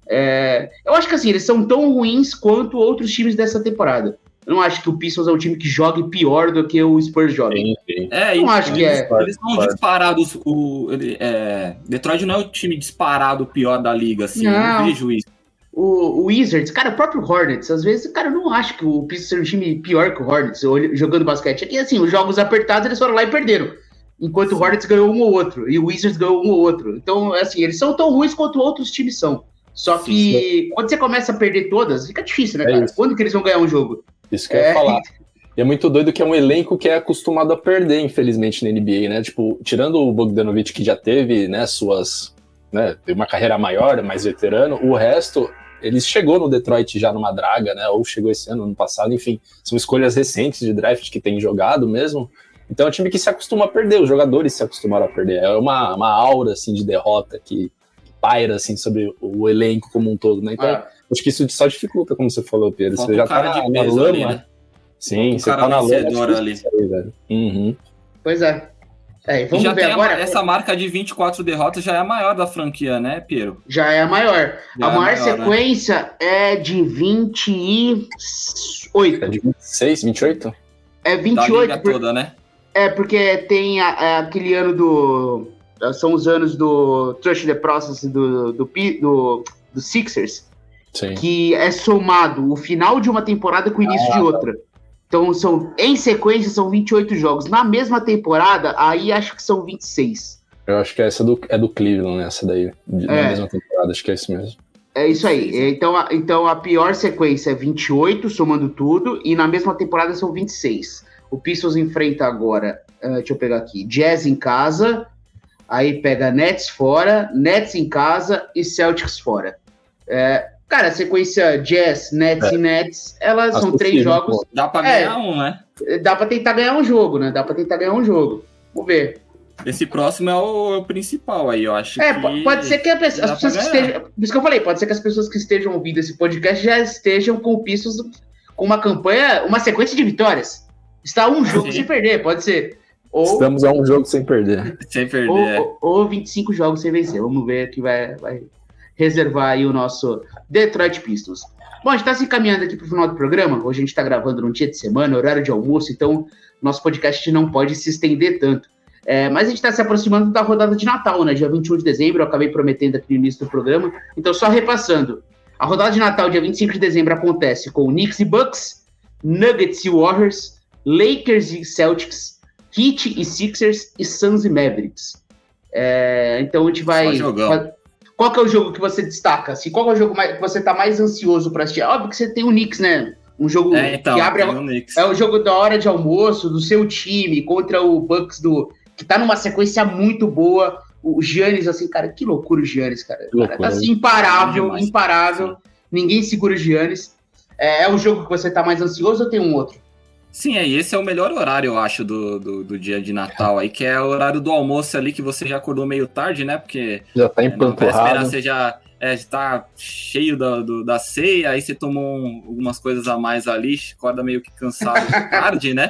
É, eu acho que assim, eles são tão ruins quanto outros times dessa temporada. Eu não acho que o Pistons é um time que jogue pior do que o Spurs joga. Sim, sim. É, Não acho que eles, é. eles são disparados. O, é, Detroit não é o time disparado pior da liga, assim. Eu Não. não vejo isso. O, o Wizards, cara, o próprio Hornets, às vezes, cara, eu não acho que o Pistons seja um time pior que o Hornets jogando basquete. É que, assim, os jogos apertados eles foram lá e perderam. Enquanto o Hornets ganhou um ou outro, e o Wizards ganhou um ou outro. Então, assim, eles são tão ruins quanto outros times são. Só que quando você começa a perder todas, fica difícil, né, É cara? isso. Quando que eles vão ganhar um jogo? Isso que eu ia É. falar. E é muito doido que é um elenco que é acostumado a perder, infelizmente, na NBA, né? Tipo, tirando o Bogdanovic, que já teve, né, suas. Né, teve uma carreira maior, mais veterano, o resto, ele chegou no Detroit já numa draga, né? Ou chegou esse ano, ano passado, enfim. São escolhas recentes de draft que tem jogado mesmo. Então é um time que se acostuma a perder, os jogadores se acostumaram a perder. É uma, uma aura, assim, de derrota que paira, assim, sobre o elenco como um todo, né? Então, Ah, acho que isso só dificulta, como você falou, Pedro. Falta Você já cara tá na, de na lama, ali, né? Sim, Falta você tá na lama. é ali. sair, velho. Uhum. pois é. É, vamos já ver tem a- agora. essa marca de 24 derrotas já é a maior da franquia, né, Piero? Já é a maior. Já a é maior, né? sequência é de 28. É de 26, 28? É Da 28. liga por- toda, né? É, porque tem a- a- aquele ano do. São os anos do Trust the Process do, do, do, do Sixers, Sim. que é somado o final de uma temporada com o início Ah, de outra. Então, são, em sequência, são 28 jogos. Na mesma temporada, aí acho que são 26. Eu acho que essa do, é do Cleveland, né? Essa daí. De, Na É. mesma temporada, acho que é isso mesmo. É isso aí. Então a, então, a pior sequência é 28, somando tudo, e na mesma temporada são 26. O Pistons enfrenta agora, ah, deixa eu pegar aqui, Jazz em casa, aí pega Nets fora, Nets em casa e Celtics fora. É, cara, a sequência Jazz, Nets e Nets, elas são três Acessível, jogos. pô. Dá pra É. ganhar um, né? Dá pra tentar ganhar um jogo, né? Dá pra tentar ganhar um jogo. Vamos ver. Esse próximo é o, é o principal aí, eu acho É, que... po- pode ser que pessoa- as pessoas que estejam. Por isso que eu falei, pode ser que as pessoas que estejam ouvindo esse podcast já estejam com o Pistons com uma campanha, uma sequência de vitórias. Está um jogo Sim. sem perder, pode ser. Ou, Estamos a um jogo sem perder. Sem perder. ou, é. ou, ou 25 jogos sem vencer. Vamos ver que vai, vai reservar aí o nosso Detroit Pistons. Bom, a gente está se encaminhando aqui para o final do programa. Hoje a gente está gravando num dia de semana, horário de almoço, então nosso podcast não pode se estender tanto. É, mas a gente está se aproximando da rodada de Natal, né? Dia 21 de dezembro, eu acabei prometendo aqui no início do programa. Então, só repassando. A rodada de Natal, dia 25 de dezembro, acontece com Knicks e Bucks, Nuggets e Warriors, Lakers e Celtics, Heat e Sixers e Suns e Mavericks. É, então a gente vai. Qual que é o jogo que você destaca? Assim, qual é o jogo mais, que você está mais ansioso para assistir? Óbvio que você tem o Knicks, né? Um jogo é, então, que abre. O é o jogo da hora de almoço do seu time contra o Bucks do. que tá numa sequência muito boa. O Giannis, assim, cara, que loucura o Giannis, cara. cara tá assim, imparável, é imparável. Ninguém segura o Giannis. É, é o jogo que você tá mais ansioso ou tem um outro? Sim, é, esse é o melhor horário, eu acho, do, do, do, dia de Natal aí, que é o horário do almoço ali, que você já acordou meio tarde, né? Porque já tá empanturrado. É, você já é, tá cheio da, do, da ceia, aí você tomou um, algumas coisas a mais ali, acorda meio que cansado tarde, né?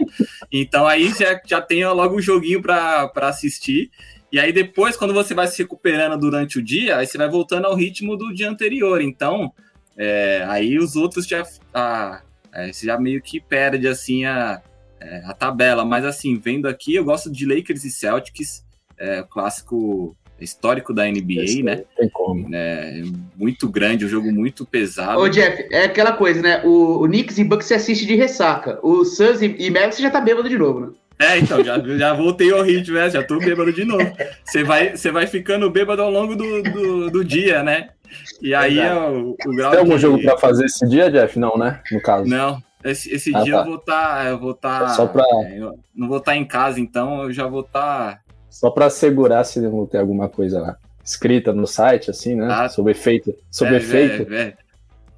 Então aí já, já tem logo um joguinho para assistir. E aí depois, quando você vai se recuperando durante o dia, aí você vai voltando ao ritmo do dia anterior. Então, é, aí os outros já, a, é, você já meio que perde assim a, é, a tabela. Mas assim, vendo aqui, eu gosto de Lakers e Celtics, é, clássico histórico da NBA, Esse né? Tem como. É, muito grande, um jogo muito pesado. Ô, Jeff, é aquela coisa, né? O, o Knicks e Bucks você assiste de ressaca. O Suns e, e Mavericks já tá bêbado de novo, né? É, então, já, já voltei ao ritmo, né? já tô bêbado de novo. Você vai, você vai ficando bêbado ao longo do, do, do dia, né? E aí é o, o grau Tem algum de... jogo para fazer esse dia, Jeff? Não, né? No caso. Não. Esse, esse ah, dia tá. eu vou estar. Tá, eu vou estar. Tá, Só pra... É, não vou estar tá em casa, então eu já vou estar. Tá... Só para assegurar se não ter alguma coisa lá escrita no site, assim, né? Ah, sobre efeito. Sobre é, efeito. É,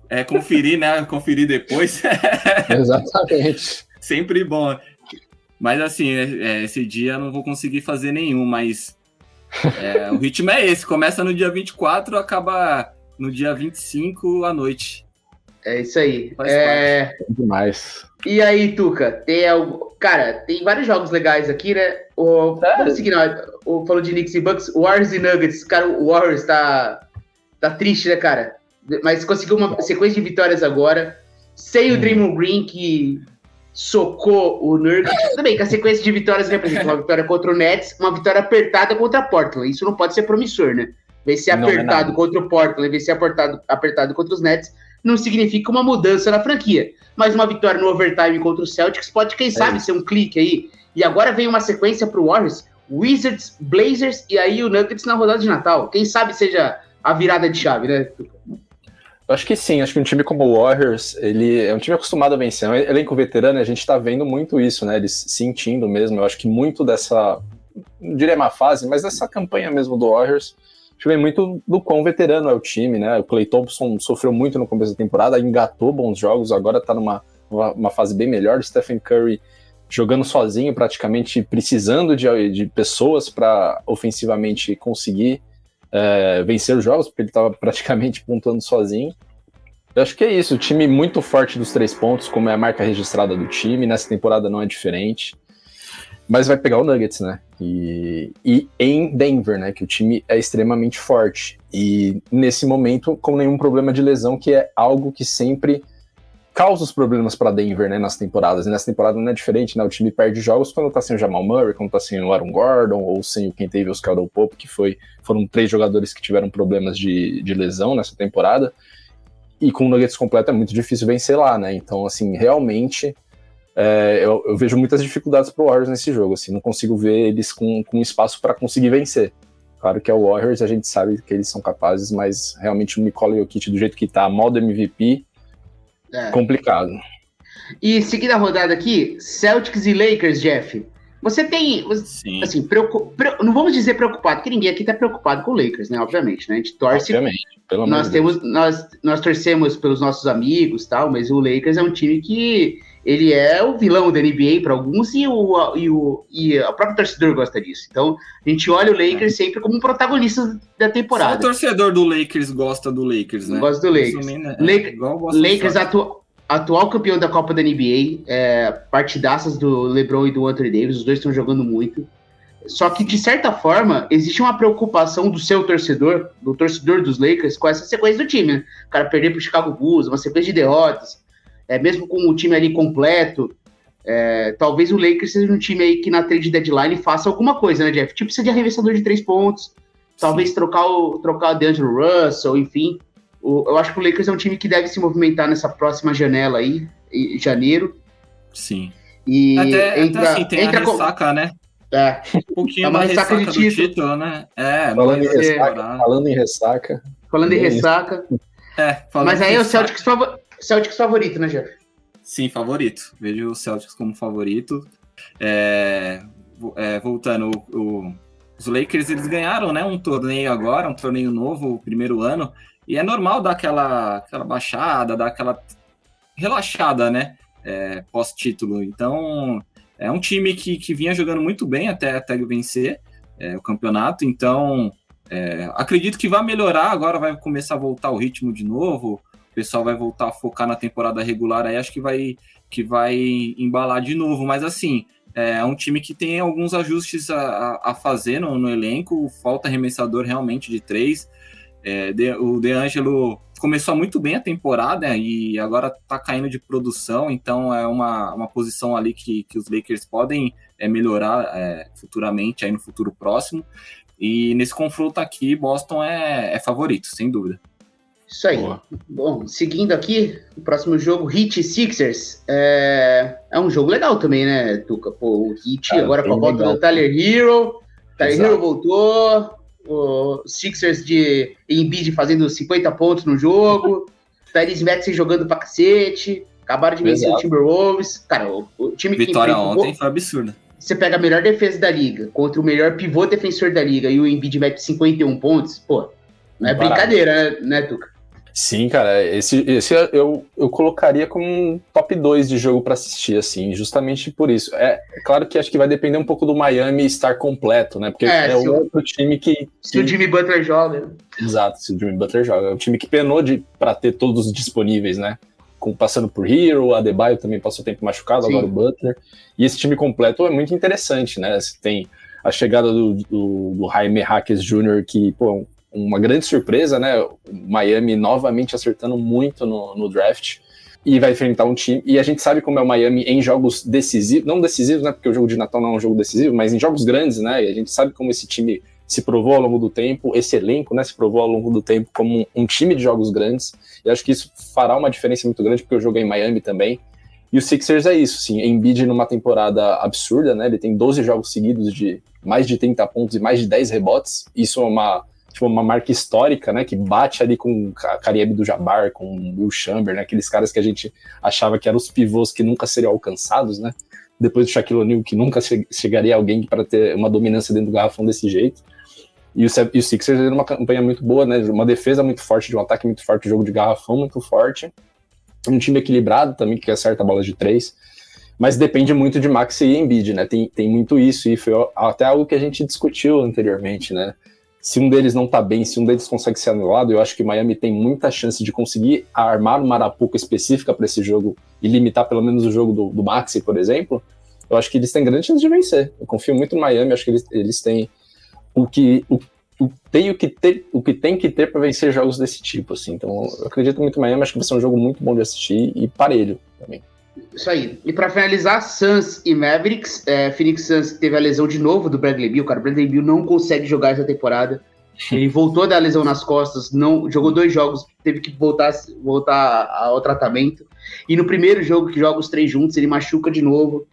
é, é, conferir, né? Conferir depois. Exatamente. Sempre bom. Mas assim, é, é, esse dia eu não vou conseguir fazer nenhum, mas é, o ritmo é esse, começa no dia 24, acaba no dia 25 à noite. É isso aí. é demais. E aí, Tuca, tem algo. Cara, tem vários jogos legais aqui, né? O, é. Vamos seguir, não. O, falou de Knicks e Bucks, Warriors e Nuggets. Cara, o Warriors tá, tá triste, né, cara? Mas conseguiu uma sequência de vitórias agora. Sem o hum. Draymond Green, que socou o Nuggets. Tudo bem que a sequência de vitórias representa uma vitória contra o Nets, uma vitória apertada contra a Portland. Isso não pode ser promissor, né? Vencer apertado é contra o Portland, vencer apertado, apertado contra os Nets, não significa uma mudança na franquia. Mas uma vitória no overtime contra o Celtics pode, quem é sabe, ser um clique aí. E agora vem uma sequência para o Warriors, Wizards, Blazers e aí o Nuggets na rodada de Natal. Quem sabe seja a virada de chave, né? Acho que sim, acho que um time como o Warriors, ele é um time acostumado a vencer. É um elenco veterano, a gente está vendo muito isso, né? Eles sentindo mesmo. Eu acho que muito dessa, não diria má fase, mas dessa campanha mesmo do Warriors, vem muito do quão veterano é o time, né? O Clay Thompson sofreu muito no começo da temporada, engatou bons jogos, agora está numa uma, uma, fase bem melhor. O Stephen Curry jogando sozinho, praticamente precisando de, de pessoas para ofensivamente conseguir é, vencer os jogos, porque ele estava praticamente pontuando sozinho. Eu acho que é isso, o time muito forte dos três pontos, como é a marca registrada do time, nessa temporada não é diferente. Mas vai pegar o Nuggets, né? E, e em Denver, né? Que o time é extremamente forte. E nesse momento, com nenhum problema de lesão, que é algo que sempre causa os problemas para Denver, né, nas temporadas. E nessa temporada não é diferente, né? O time perde jogos quando tá sem o Jamal Murray, quando tá sem o Aaron Gordon, ou sem o Kentavious Caldwell Pope, que foi, foram três jogadores que tiveram problemas de, de lesão nessa temporada. E com o Nuggets completo é muito difícil vencer lá, né? Então, assim, realmente é, eu, eu, vejo muitas dificuldades pro Warriors nesse jogo, assim, não consigo ver eles com, com espaço para conseguir vencer. Claro que é o Warriors, a gente sabe que eles são capazes, mas realmente o Nikola Jokic do jeito que tá, modo MVP, é. Complicado. E seguindo a rodada aqui, Celtics e Lakers, Jeff. Você tem, Sim. assim, preocup, não vamos dizer preocupado, porque ninguém aqui está preocupado com o Lakers, né? Obviamente, né? A gente torce. Obviamente, pelo nós temos, nós, nós torcemos pelos nossos amigos, tal, mas o Lakers é um time que ele é o vilão da NBA para alguns e o, e o, e o próprio torcedor gosta disso. Então, a gente olha o Lakers sempre como um protagonista da temporada. Só o torcedor do Lakers gosta do Lakers, né? Gosta do Lakers. Né? É, Lakers atu atual campeão da Copa da NBA, é, partidaças do LeBron e do Anthony Davis, os dois estão jogando muito. Só que, de certa forma, existe uma preocupação do seu torcedor, do torcedor dos Lakers, com essa sequência do time, né? O cara perder pro Chicago Bulls, uma sequência de derrotas, é, mesmo com o time ali completo, é, talvez o Lakers seja um time aí que na trade deadline faça alguma coisa, né, Jeff? Tipo, precisa de arremessador de três pontos, talvez Sim. trocar o, trocar o DeAngelo Russell, enfim. O, eu acho que o Lakers é um time que deve se movimentar nessa próxima janela aí, em janeiro. Sim. E até, entra, até assim, tem entra a ressaca, com... né? É. Um pouquinho é da ressaca, ressaca do título. título, né? É, falando, em ressaca, falando em ressaca. Falando em ressaca. É, Mas aí é o Celtics, favor... Celtics favorito, né, Jeff? Sim, favorito. Vejo o Celtics como favorito. É, é, voltando, o, o, os Lakers eles ganharam né, um torneio agora, um torneio novo, primeiro ano, e é normal dar aquela, aquela baixada, dar aquela relaxada, né? É, Pós-título. Então, é um time que, que vinha jogando muito bem até, até vencer é, o campeonato, então é, acredito que vai melhorar, agora vai começar a voltar o ritmo de novo o pessoal vai voltar a focar na temporada regular aí, acho que vai, que vai embalar de novo. Mas assim, é um time que tem alguns ajustes a, a fazer no, no, elenco, falta arremessador realmente de três. É, de, o DeAngelo começou muito bem a temporada e agora tá caindo de produção, então é uma, uma posição ali que, que os Lakers podem é, melhorar é, futuramente, aí no futuro próximo. E nesse confronto aqui, Boston é, é favorito, sem dúvida. Isso aí. Boa. Bom, seguindo aqui, o próximo jogo, Heat Sixers. É, é um jogo legal também, né, Tuca? Pô, o Heat agora com a volta do Tyler Hero. Tyler Exato. Hero voltou. O Sixers de Embiid fazendo 50 pontos no jogo. Tyrese Maxey jogando pra cacete. Acabaram de vencer o Timberwolves. Cara, o, o time Vitória que ontem foi absurda. Você pega a melhor defesa da liga contra o melhor pivô defensor da liga e o Embiid mete 51 pontos, pô, não é brincadeira, né, né Tuca? Sim, cara, esse, esse eu, eu colocaria como um top 2 de jogo para assistir, assim, justamente por isso. É, é, claro que acho que vai depender um pouco do Miami estar completo, né? Porque é, é o outro time que, Se o Jimmy Butler joga. Exato, se o Jimmy Butler joga. É o time que penou de, para ter todos disponíveis, né? Com, passando por Hero, Adebayo também passou tempo machucado, Sim. agora o Butler. E esse time completo é muito interessante, né? Você tem a chegada do, do, do Jaime Hackes Jr., que, pô, uma grande surpresa, né? Miami novamente acertando muito no, no, draft e vai enfrentar um time. E a gente sabe como é o Miami em jogos decisivos, não decisivos, né? Porque o jogo de Natal não é um jogo decisivo, mas em jogos grandes, né? E a gente sabe como esse time se provou ao longo do tempo, esse elenco, né? Se provou ao longo do tempo como um, um time de jogos grandes. E acho que isso fará uma diferença muito grande, porque eu joguei em Miami também. E o Sixers é isso, sim. Embiid numa temporada absurda, né? Ele tem 12 jogos seguidos de mais de 30 pontos e mais de 10 rebotes. Isso é uma tipo, uma marca histórica, né, que bate ali com Caribe do Jabbar, com Will Chamber, né, aqueles caras que a gente achava que eram os pivôs que nunca seriam alcançados, né, depois do Shaquille O'Neal, que nunca chegaria alguém para ter uma dominância dentro do garrafão desse jeito. E o, e o Sixers era uma campanha muito boa, né, uma defesa muito forte, de um ataque muito forte, um jogo de garrafão muito forte, um time equilibrado também, que acerta bolas de três, mas depende muito de Maxi e Embiid, né, tem, tem muito isso, e foi até algo que a gente discutiu anteriormente, né, se um deles não tá bem, se um deles consegue ser anulado, eu acho que Miami tem muita chance de conseguir armar uma arapuca específica para esse jogo e limitar pelo menos o jogo do, do Maxi, por exemplo. Eu acho que eles têm grande chance de vencer. Eu confio muito no Miami, acho que eles, eles têm o que o, o, tem o que ter, o que tem que ter para vencer jogos desse tipo, assim. Então, eu acredito muito no Miami, acho que vai ser um jogo muito bom de assistir e parelho também. Isso aí. E para finalizar, Suns e Mavericks. É, Phoenix Suns teve a lesão de novo do Bradley Beal. Cara, o Bradley Beal não consegue jogar essa temporada. Ele voltou da lesão nas costas, não jogou dois jogos, teve que voltar, voltar ao tratamento. E no primeiro jogo, que joga os três juntos, ele machuca de novo.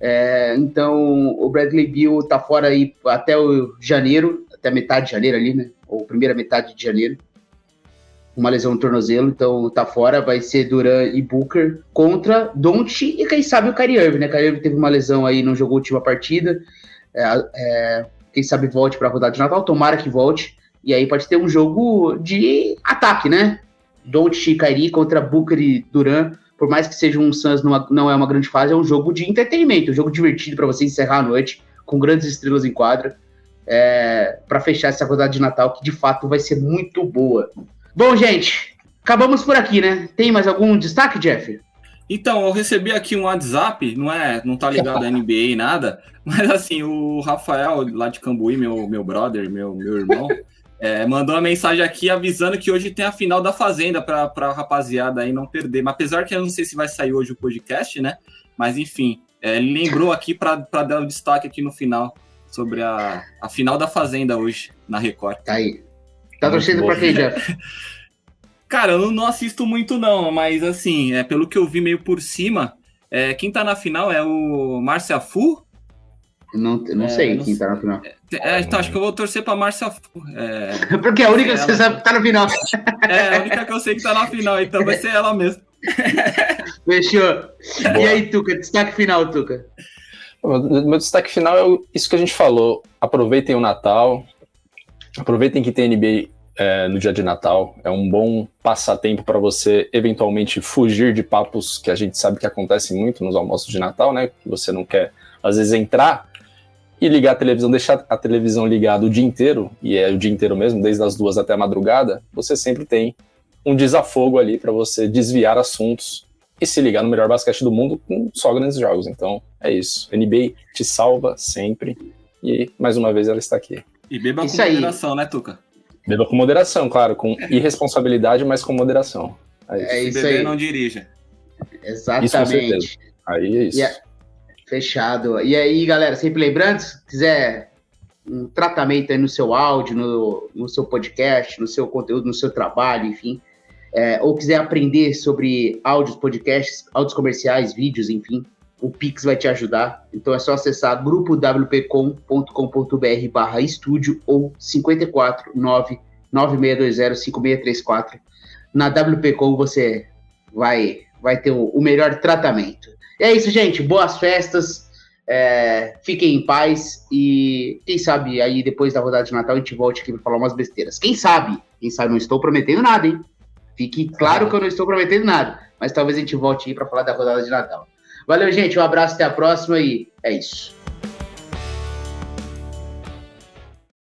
É, então, o Bradley Beal tá fora aí até o janeiro, até metade de janeiro ali, né? Ou primeira metade de janeiro uma lesão no tornozelo, então tá fora, vai ser Duran e Booker contra Don't e quem sabe o Kyrie Irving, né? Kyrie Irving teve uma lesão aí, não jogou a última partida, é, é, quem sabe volte para a rodada de Natal, tomara que volte, e aí pode ter um jogo de ataque, né? Don't e Kyrie contra Booker e Duran, por mais que seja um Suns numa, não é uma grande fase, é um jogo de entretenimento, um jogo divertido para você encerrar a noite com grandes estrelas em quadra. É, para fechar essa rodada de Natal, que de fato vai ser muito boa. Bom, gente, acabamos por aqui, né? Tem mais algum destaque, Jeff? Então, eu recebi aqui um WhatsApp, não é, não tá ligado à NBA e nada, mas assim, o Rafael, lá de Cambuí, meu, meu brother, meu, meu irmão, é, mandou uma mensagem aqui avisando que hoje tem a final da Fazenda para a rapaziada aí não perder. Mas apesar que eu não sei se vai sair hoje o podcast, né? Mas enfim, é, ele lembrou aqui para dar o um destaque aqui no final sobre a, a final da Fazenda hoje na Record. Tá aí. Tá torcendo para quem, Jeff? Cara, eu não assisto muito não, mas assim, é pelo que eu vi meio por cima, é, quem tá na final é o Márcia Fu, não, não é, sei não quem tá na final. É, então, acho que eu vou torcer pra Márcia. É... Porque é a única que você sabe que tá na final. É, a única que eu sei que tá na final, então vai ser ela mesmo. Fechou. Boa. E aí, Tuca, destaque final, Tuca. Meu destaque final é isso que a gente falou. Aproveitem o Natal, aproveitem que tem NBA é, no dia de Natal. É um bom passatempo para você eventualmente fugir de papos que a gente sabe que acontecem muito nos almoços de Natal, né? Você não quer, às vezes, entrar e ligar a televisão, deixar a televisão ligada o dia inteiro, e é o dia inteiro mesmo, desde as duas até a madrugada, você sempre tem um desafogo ali para você desviar assuntos e se ligar no melhor basquete do mundo com só grandes jogos. Então é isso. NBA te salva sempre. E mais uma vez ela está aqui. E beba isso com aí. moderação, né, Tuca? Beba com moderação, claro, com irresponsabilidade, mas com moderação. É isso, é isso aí. não dirija. Exatamente. Isso, aí é isso. Yeah. Fechado. E aí, galera, sempre lembrando, se quiser um tratamento aí no seu áudio, no, no seu podcast, no seu conteúdo, no seu trabalho, enfim, é, ou quiser aprender sobre áudios, podcasts, áudios comerciais, vídeos, enfim, o Pix vai te ajudar. Então é só acessar grupowpcom.com.br barra estúdio ou 549 9620 Na WPcom você vai, vai ter o, o melhor tratamento. E é isso, gente. Boas festas. É, fiquem em paz e quem sabe aí depois da rodada de Natal a gente volte aqui para falar umas besteiras. Quem sabe? Quem sabe não estou prometendo nada, hein? Fique claro que eu não estou prometendo nada, mas talvez a gente volte aí para falar da rodada de Natal. Valeu, gente. Um abraço, até a próxima e é isso.